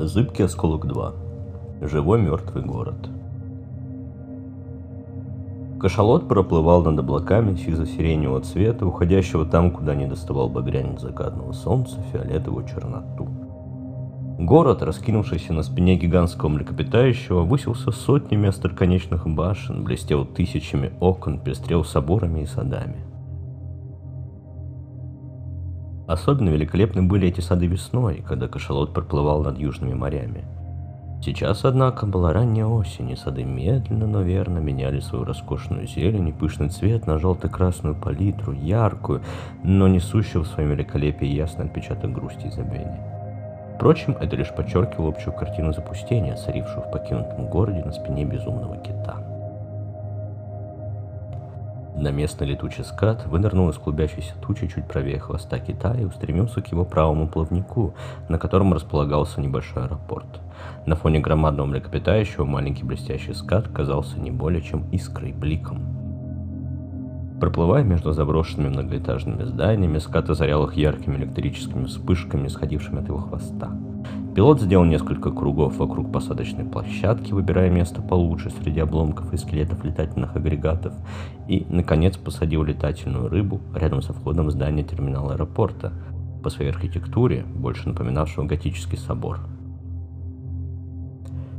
Зыбкий осколок 2. Живой мертвый город. Кашалот проплывал над облаками сизо-сиреневого цвета, уходящего там, куда не доставал багрянец закатного солнца, фиолетовую черноту. Город, раскинувшийся на спине гигантского млекопитающего, высился сотнями остроконечных башен, блестел тысячами окон, пестрел соборами и садами. Особенно великолепны были эти сады весной, когда кашалот проплывал над южными морями. Сейчас, однако, была ранняя осень, и сады медленно, но верно меняли свою роскошную зелень и пышный цвет на желто-красную палитру, яркую, но несущую в своем великолепии ясный отпечаток грусти и забвения. Впрочем, это лишь подчеркивало общую картину запустения, царившую в покинутом городе на спине безумного кита. На местный летучий скат вынырнул из клубящейся тучи чуть правее хвоста кита и устремился к его правому плавнику, на котором располагался небольшой аэропорт. На фоне громадного млекопитающего маленький блестящий скат казался не более чем искрой, бликом. Проплывая между заброшенными многоэтажными зданиями, скат озарял их яркими электрическими вспышками, исходившими от его хвоста. Пилот сделал несколько кругов вокруг посадочной площадки, выбирая место получше среди обломков и скелетов летательных агрегатов, и, наконец, посадил летательную рыбу рядом со входом в здание терминала аэропорта, по своей архитектуре, больше напоминавшего готический собор.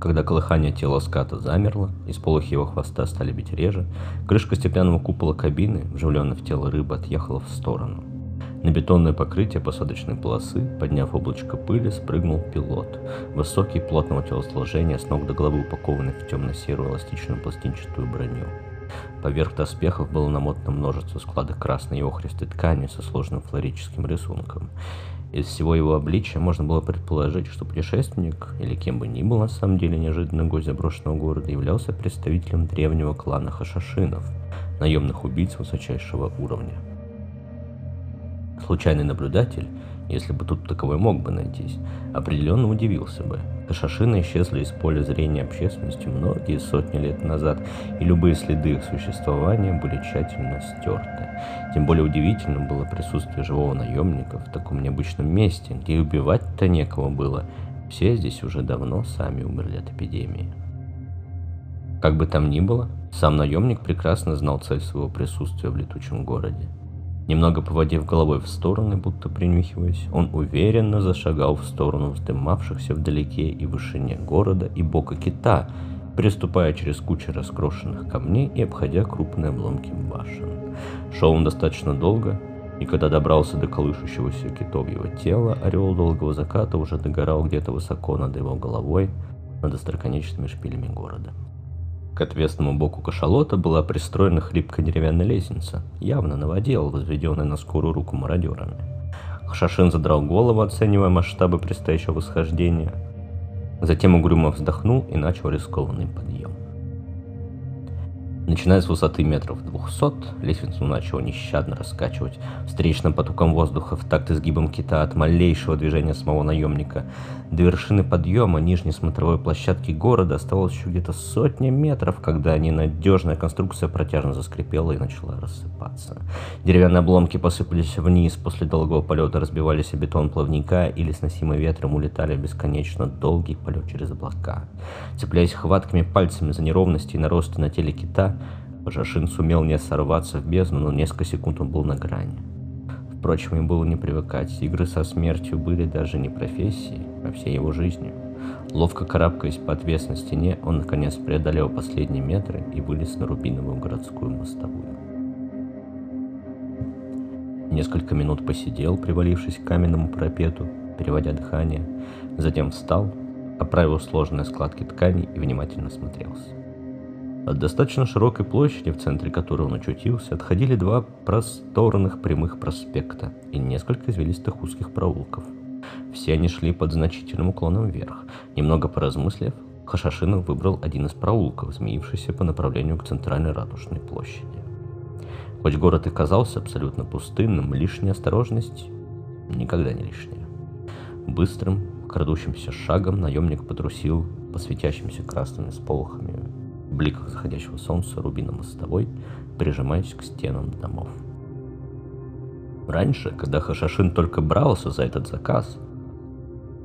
Когда колыхание тела ската замерло, и сполохи его хвоста стали бить реже, крышка стеклянного купола кабины, вживленная в тело рыбы, отъехала в сторону – на бетонное покрытие посадочной полосы, подняв облачко пыли, спрыгнул пилот. Высокий, плотного телосложения, с ног до головы упакованный в темно-серую эластичную пластинчатую броню. Поверх доспехов было намотано множество складок красной и охристой ткани со сложным флорическим рисунком. Из всего его обличия можно было предположить, что путешественник, или кем бы ни был на самом деле неожиданно гость заброшенного города, являлся представителем древнего клана Хашашинов, наемных убийц высочайшего уровня. Случайный наблюдатель, если бы тут таковой мог бы найтись, определенно удивился бы. Кашашины исчезли из поля зрения общественности многие сотни лет назад, и любые следы их существования были тщательно стерты. Тем более удивительным было присутствие живого наемника в таком необычном месте, где убивать-то некого было. Все здесь уже давно сами умерли от эпидемии. Как бы там ни было, сам наемник прекрасно знал цель своего присутствия в летучем городе – Немного поводив головой в стороны, будто принюхиваясь, он уверенно зашагал в сторону вздымавшихся вдалеке и вышине города и бока кита, приступая через кучу раскрошенных камней и обходя крупные обломки башен. Шел он достаточно долго, и когда добрался до колышущегося китовьего тела, орел долгого заката уже догорал где-то высоко над его головой, над остроконечными шпилями города. К отвесному боку кашалота была пристроена хлипкая деревянная лестница, явно наводила, возведенная на скорую руку мародерами. Хашашин задрал голову, оценивая масштабы предстоящего восхождения. Затем угрюмо вздохнул и начал рискованный подъем. Начиная с высоты метров двухсот, лестницу начало нещадно раскачивать встречным потоком воздуха в такт изгибом кита от малейшего движения самого наемника. До вершины подъема нижней смотровой площадки города оставалось еще где-то сотня метров, когда ненадежная конструкция протяжно заскрипела и начала рассыпаться. Деревянные обломки посыпались вниз, после долгого полета разбивались о бетон плавника или сносимые ветром улетали в бесконечно долгий полет через облака. Цепляясь хватками пальцами за неровности и наросты на теле кита, Пожашин сумел не сорваться в бездну, но несколько секунд он был на грани. Впрочем, ему было не привыкать. Игры со смертью были даже не профессией, а всей его жизнью. Ловко карабкаясь по отвесной стене, он наконец преодолел последние метры и вылез на рубиновую городскую мостовую. Несколько минут посидел, привалившись к каменному парапету, переводя дыхание, затем встал, оправил сложные складки ткани и внимательно смотрелся. От достаточно широкой площади, в центре которой он очутился, отходили два просторных прямых проспекта и несколько извилистых узких проулков. Все они шли под значительным уклоном вверх. Немного поразмыслив, Хашашинов выбрал один из проулков, змеившийся по направлению к центральной ратушной площади. Хоть город и казался абсолютно пустынным, лишняя осторожность никогда не лишняя. Быстрым, крадущимся шагом наемник потрусил по светящимся красными сполохами бликах заходящего солнца рубино-мостовой, прижимаясь к стенам домов. Раньше, когда Хашашин только брался за этот заказ,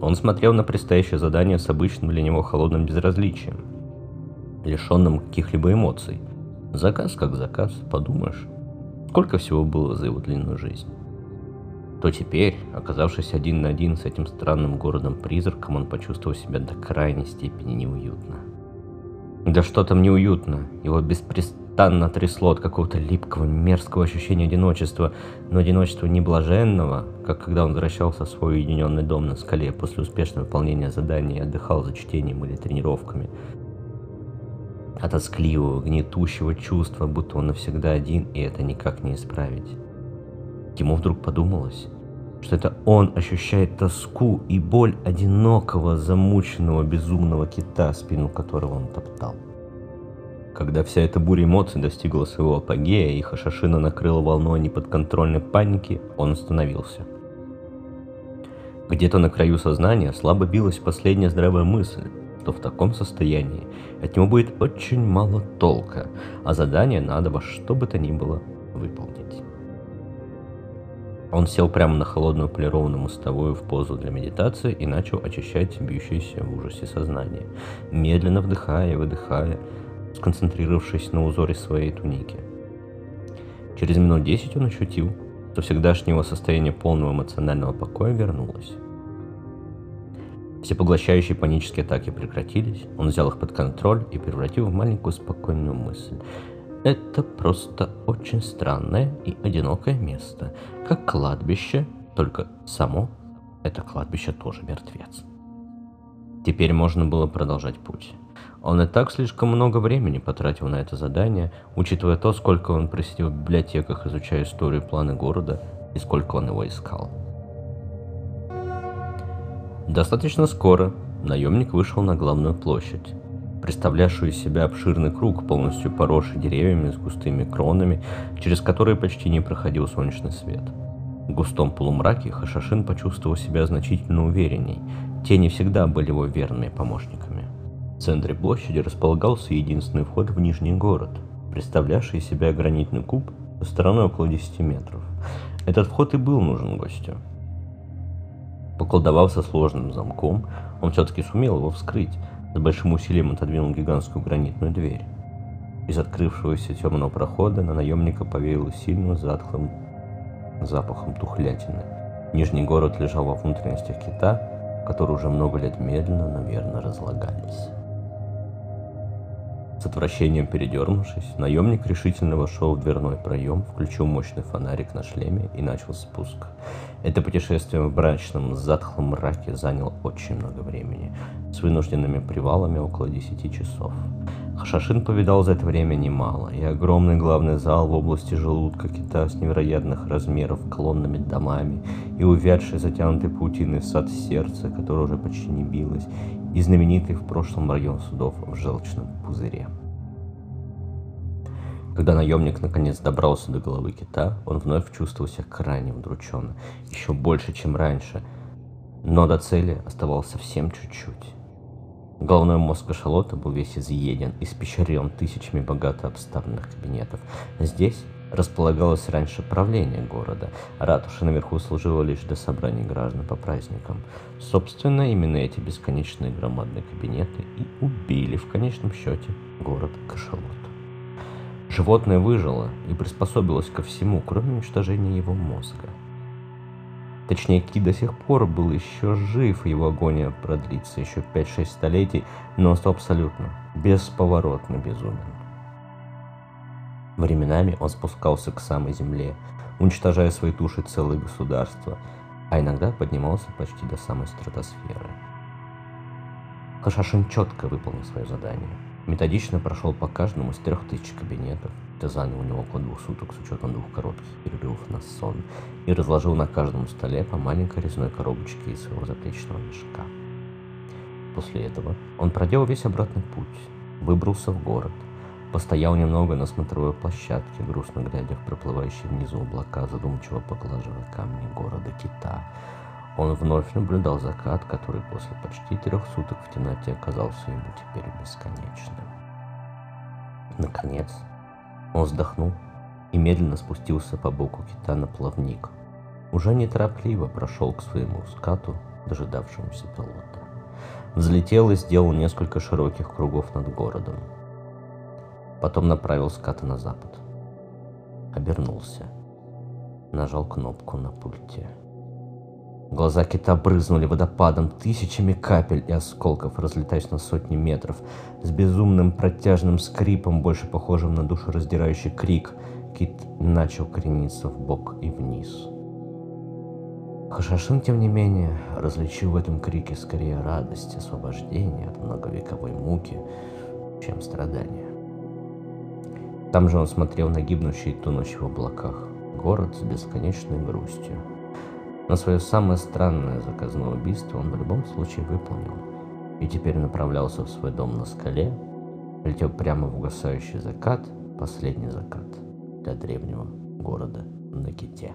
Он смотрел на предстоящее задание с обычным для него холодным безразличием, лишенным каких-либо эмоций. Заказ как заказ, подумаешь. Сколько всего было за его длинную жизнь. То теперь, оказавшись один на один с этим странным городом-призраком, он почувствовал себя до крайней степени неуютно. Да что там неуютно, его беспрестанно трясло от какого-то липкого, мерзкого ощущения одиночества, но одиночества не блаженного, как когда он возвращался в свой уединенный дом на скале после успешного выполнения задания и отдыхал за чтением или тренировками, а тоскливого, гнетущего чувства, будто он навсегда один, и это никак не исправить. Ему вдруг подумалось, что это он ощущает тоску и боль одинокого, замученного, безумного кита, спину которого он топтал. Когда вся эта буря эмоций достигла своего апогея и Хашашина накрыла волной неподконтрольной паники, он остановился. Где-то на краю сознания слабо билась последняя здравая мысль, что в таком состоянии от него будет очень мало толка, а задание надо во что бы то ни было выполнить. Он сел прямо на холодную полированную мостовую в позу для медитации и начал очищать бьющееся в ужасе сознание, медленно вдыхая и выдыхая, сконцентрировавшись на узоре своей туники. Через минут десять он ощутил, что всегдашнее его состояние полного эмоционального покоя вернулось. Все поглощающие панические атаки прекратились, он взял их под контроль и превратил в маленькую спокойную мысль. Это просто очень странное и одинокое место, как кладбище, только само это кладбище тоже мертвец. Теперь можно было продолжать путь. Он и так слишком много времени потратил на это задание, учитывая то, сколько он просидел в библиотеках, изучая историю и планы города, и сколько он его искал. Достаточно скоро наемник вышел на главную площадь представлявшую из себя обширный круг, полностью поросший деревьями с густыми кронами, через которые почти не проходил солнечный свет. В густом полумраке Хашашин почувствовал себя значительно уверенней. Тени всегда были его верными помощниками. В центре площади располагался единственный вход в Нижний город, представлявший из себя гранитный куб стороной около 10 метров. Этот вход и был нужен гостю. Поколдовав со сложным замком, он все-таки сумел его вскрыть, с большим усилием отодвинул гигантскую гранитную дверь. Из открывшегося темного прохода на наемника повеяло сильным затхлым запахом тухлятины. Нижний город лежал во внутренностях кита, которые уже много лет медленно, но верно разлагались. С отвращением передернувшись, наемник решительно вошел в дверной проем, включил мощный фонарик на шлеме и начал спуск. Это путешествие в брачном затхлом мраке заняло очень много времени, с вынужденными привалами около 10 часов. Хашашин повидал за это время немало, и огромный главный зал в области желудка кита с невероятных размеров колоннами домами, и увядший затянутый паутиной сад сердца, которое уже почти не билось, и знаменитый в прошлом район судов в желчном пузыре. Когда наемник наконец добрался до головы кита, он вновь чувствовал себя крайне удрученно, еще больше, чем раньше, но до цели оставалось совсем чуть-чуть. Головной мозг кашалота был весь изъеден, испещрен тысячами богато обставленных кабинетов. Здесь располагалось раньше правление города, ратуша наверху служила лишь для собраний граждан по праздникам. Собственно, именно эти бесконечные громадные кабинеты и убили в конечном счете город Кашалот. Животное выжило и приспособилось ко всему, кроме уничтожения его мозга. Точнее, Ки до сих пор был еще жив, его агония продлится еще 5-6 столетий, но стал абсолютно, бесповоротно безумен. Временами он спускался к самой земле, уничтожая своей тушей целые государства, а иногда поднимался почти до самой стратосферы. Хашашин четко выполнил свое задание. Методично прошел по каждому из трех тысяч кабинетов, это заняло у него около двух суток с учетом двух коротких перерывов на сон, и разложил на каждом столе по маленькой резной коробочке из своего заплечного мешка. После этого он проделал весь обратный путь, выбрался в город – Постоял немного на смотровой площадке, грустно глядя в проплывающие внизу облака, задумчиво поглаживая камни города Кита. Он вновь наблюдал закат, который после почти трех суток в темноте оказался ему теперь бесконечным. Наконец, он вздохнул и медленно спустился по боку кита на плавник. Уже неторопливо прошел к своему скату дожидавшемуся пилота. Взлетел и сделал несколько широких кругов над городом. Потом направил скаты на запад. Обернулся. Нажал кнопку на пульте. Глаза кита брызнули водопадом, тысячами капель и осколков, разлетаясь на сотни метров, с безумным протяжным скрипом, больше похожим на душераздирающий крик. Кит начал крениться в бок и вниз. Хашашин, тем не менее, различил в этом крике скорее радость, освобождение от многовековой муки, чем страдания. Там же он смотрел на гибнущий и в облаках город с бесконечной грустью. Но свое самое странное заказное убийство он в любом случае выполнил. И теперь направлялся в свой дом на скале, летел прямо в угасающий закат, последний закат для древнего города на Ките.